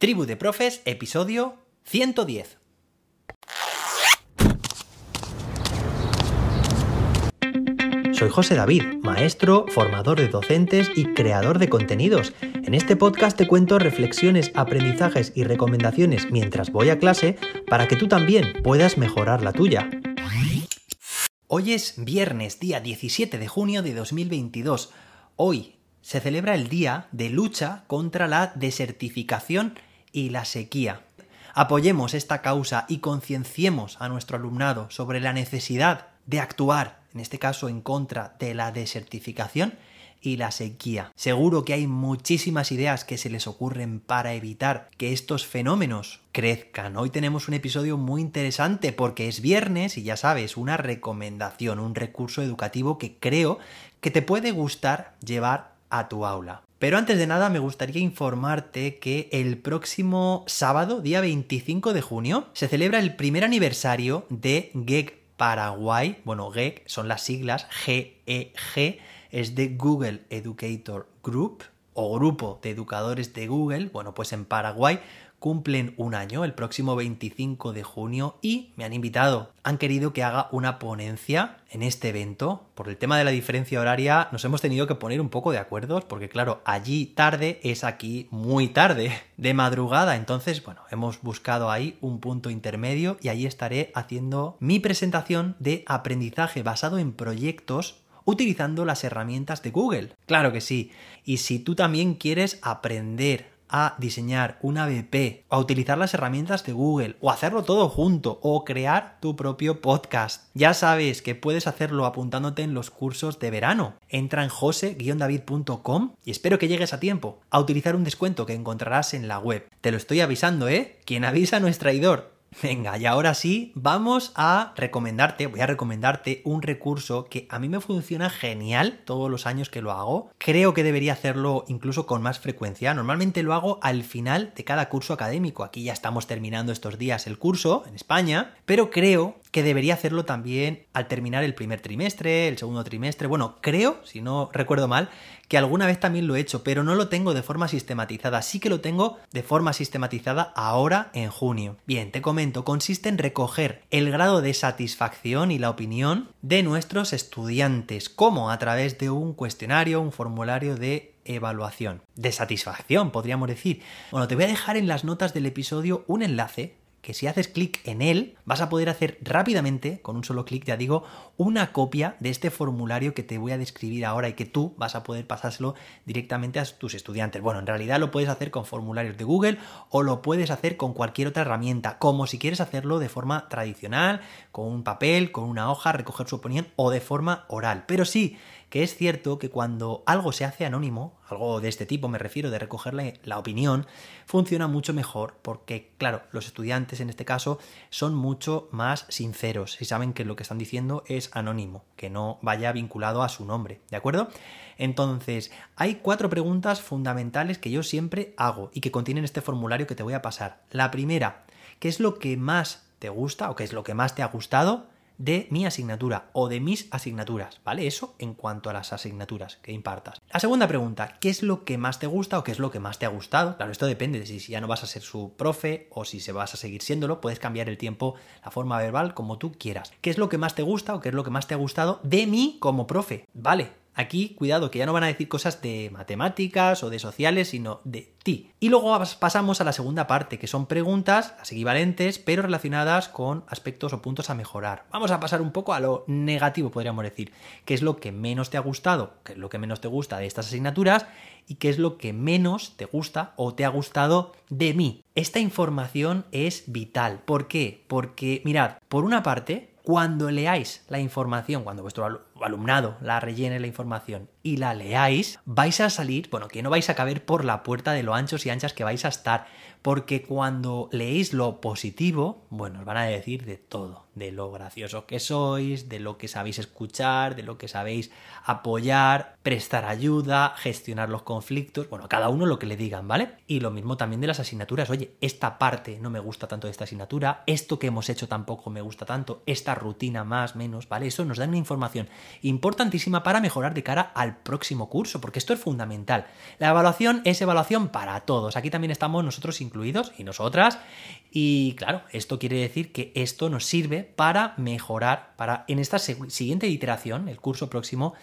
Tribu de Profes, episodio 110. Soy José David, maestro, formador de docentes y creador de contenidos. En este podcast te cuento reflexiones, aprendizajes y recomendaciones mientras voy a clase para que tú también puedas mejorar la tuya. Hoy es viernes, día 17 de junio de 2022. Hoy se celebra el Día de Lucha contra la Desertificación y la Sequía. Apoyemos esta causa y concienciemos a nuestro alumnado sobre la necesidad de actuar en este caso en contra de la desertificación y la sequía. Seguro que hay muchísimas ideas que se les ocurren para evitar que estos fenómenos crezcan. Hoy tenemos un episodio muy interesante porque es viernes y ya sabes, una recomendación, un recurso educativo que creo que te puede gustar llevar a tu aula. Pero antes de nada me gustaría informarte que el próximo sábado, día 25 de junio, se celebra el primer aniversario de GEG Paraguay, bueno, GEC son las siglas GEG, e es de Google Educator Group o Grupo de Educadores de Google, bueno, pues en Paraguay cumplen un año el próximo 25 de junio y me han invitado. Han querido que haga una ponencia en este evento. Por el tema de la diferencia horaria nos hemos tenido que poner un poco de acuerdos porque claro, allí tarde es aquí muy tarde, de madrugada. Entonces, bueno, hemos buscado ahí un punto intermedio y ahí estaré haciendo mi presentación de aprendizaje basado en proyectos utilizando las herramientas de Google. Claro que sí. Y si tú también quieres aprender a diseñar una BP, a utilizar las herramientas de Google, o hacerlo todo junto, o crear tu propio podcast. Ya sabes que puedes hacerlo apuntándote en los cursos de verano. Entra en jose-david.com y espero que llegues a tiempo a utilizar un descuento que encontrarás en la web. Te lo estoy avisando, ¿eh? Quien avisa no es traidor. Venga, y ahora sí, vamos a recomendarte, voy a recomendarte un recurso que a mí me funciona genial todos los años que lo hago. Creo que debería hacerlo incluso con más frecuencia. Normalmente lo hago al final de cada curso académico. Aquí ya estamos terminando estos días el curso en España, pero creo que debería hacerlo también al terminar el primer trimestre, el segundo trimestre. Bueno, creo, si no recuerdo mal, que alguna vez también lo he hecho, pero no lo tengo de forma sistematizada. Sí que lo tengo de forma sistematizada ahora en junio. Bien, te comento, consiste en recoger el grado de satisfacción y la opinión de nuestros estudiantes, como a través de un cuestionario, un formulario de evaluación. De satisfacción, podríamos decir. Bueno, te voy a dejar en las notas del episodio un enlace que si haces clic en él vas a poder hacer rápidamente, con un solo clic ya digo, una copia de este formulario que te voy a describir ahora y que tú vas a poder pasárselo directamente a tus estudiantes. Bueno, en realidad lo puedes hacer con formularios de Google o lo puedes hacer con cualquier otra herramienta, como si quieres hacerlo de forma tradicional, con un papel, con una hoja, recoger su opinión o de forma oral. Pero sí, que es cierto que cuando algo se hace anónimo, algo de este tipo me refiero, de recogerle la opinión, funciona mucho mejor porque, claro, los estudiantes en este caso son mucho más sinceros y saben que lo que están diciendo es anónimo, que no vaya vinculado a su nombre, ¿de acuerdo? Entonces, hay cuatro preguntas fundamentales que yo siempre hago y que contienen este formulario que te voy a pasar. La primera, ¿qué es lo que más te gusta o qué es lo que más te ha gustado de mi asignatura o de mis asignaturas, ¿vale? Eso en cuanto a las asignaturas que impartas. La segunda pregunta, ¿qué es lo que más te gusta o qué es lo que más te ha gustado? Claro, esto depende de si ya no vas a ser su profe o si se vas a seguir siéndolo, puedes cambiar el tiempo, la forma verbal, como tú quieras. ¿Qué es lo que más te gusta o qué es lo que más te ha gustado de mí como profe? Vale, Aquí, cuidado, que ya no van a decir cosas de matemáticas o de sociales, sino de ti. Y luego pasamos a la segunda parte, que son preguntas, las equivalentes, pero relacionadas con aspectos o puntos a mejorar. Vamos a pasar un poco a lo negativo, podríamos decir. ¿Qué es lo que menos te ha gustado? ¿Qué es lo que menos te gusta de estas asignaturas? ¿Y qué es lo que menos te gusta o te ha gustado de mí? Esta información es vital. ¿Por qué? Porque, mirad, por una parte, cuando leáis la información, cuando vuestro alumnado la rellene la información y la leáis, vais a salir, bueno, que no vais a caber por la puerta de lo anchos y anchas que vais a estar, porque cuando leéis lo positivo, bueno, os van a decir de todo, de lo gracioso que sois, de lo que sabéis escuchar, de lo que sabéis apoyar, prestar ayuda, gestionar los conflictos, bueno, cada uno lo que le digan, ¿vale? Y lo mismo también de las asignaturas, oye, esta parte no me gusta tanto de esta asignatura, esto que hemos hecho tampoco me gusta tanto, esta rutina más, menos, ¿vale? Eso nos da una información importantísima para mejorar de cara al próximo curso, porque esto es fundamental. La evaluación es evaluación para todos. Aquí también estamos nosotros incluidos y nosotras. Y claro, esto quiere decir que esto nos sirve para mejorar, para en esta siguiente iteración, el curso próximo,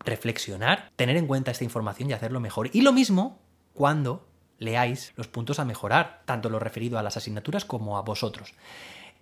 reflexionar, tener en cuenta esta información y hacerlo mejor. Y lo mismo cuando leáis los puntos a mejorar, tanto lo referido a las asignaturas como a vosotros.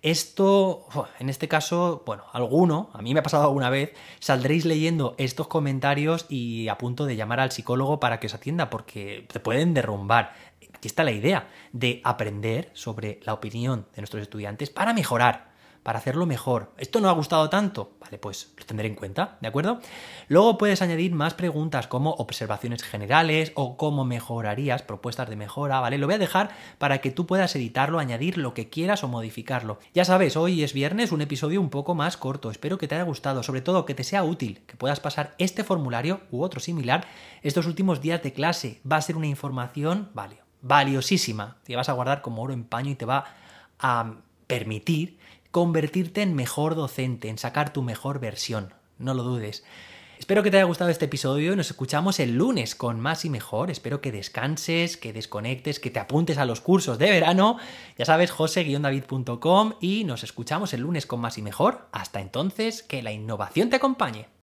Esto, en este caso, bueno, alguno, a mí me ha pasado alguna vez, saldréis leyendo estos comentarios y a punto de llamar al psicólogo para que os atienda, porque te pueden derrumbar. Aquí está la idea de aprender sobre la opinión de nuestros estudiantes para mejorar para hacerlo mejor. ¿Esto no ha gustado tanto? Vale, pues lo tendré en cuenta, ¿de acuerdo? Luego puedes añadir más preguntas como observaciones generales o cómo mejorarías, propuestas de mejora, ¿vale? Lo voy a dejar para que tú puedas editarlo, añadir lo que quieras o modificarlo. Ya sabes, hoy es viernes, un episodio un poco más corto. Espero que te haya gustado, sobre todo que te sea útil, que puedas pasar este formulario u otro similar estos últimos días de clase. Va a ser una información, vale, valiosísima. Te vas a guardar como oro en paño y te va a permitir convertirte en mejor docente, en sacar tu mejor versión. No lo dudes. Espero que te haya gustado este episodio y nos escuchamos el lunes con más y mejor. Espero que descanses, que desconectes, que te apuntes a los cursos de verano. Ya sabes, jose-david.com y nos escuchamos el lunes con más y mejor. Hasta entonces, que la innovación te acompañe.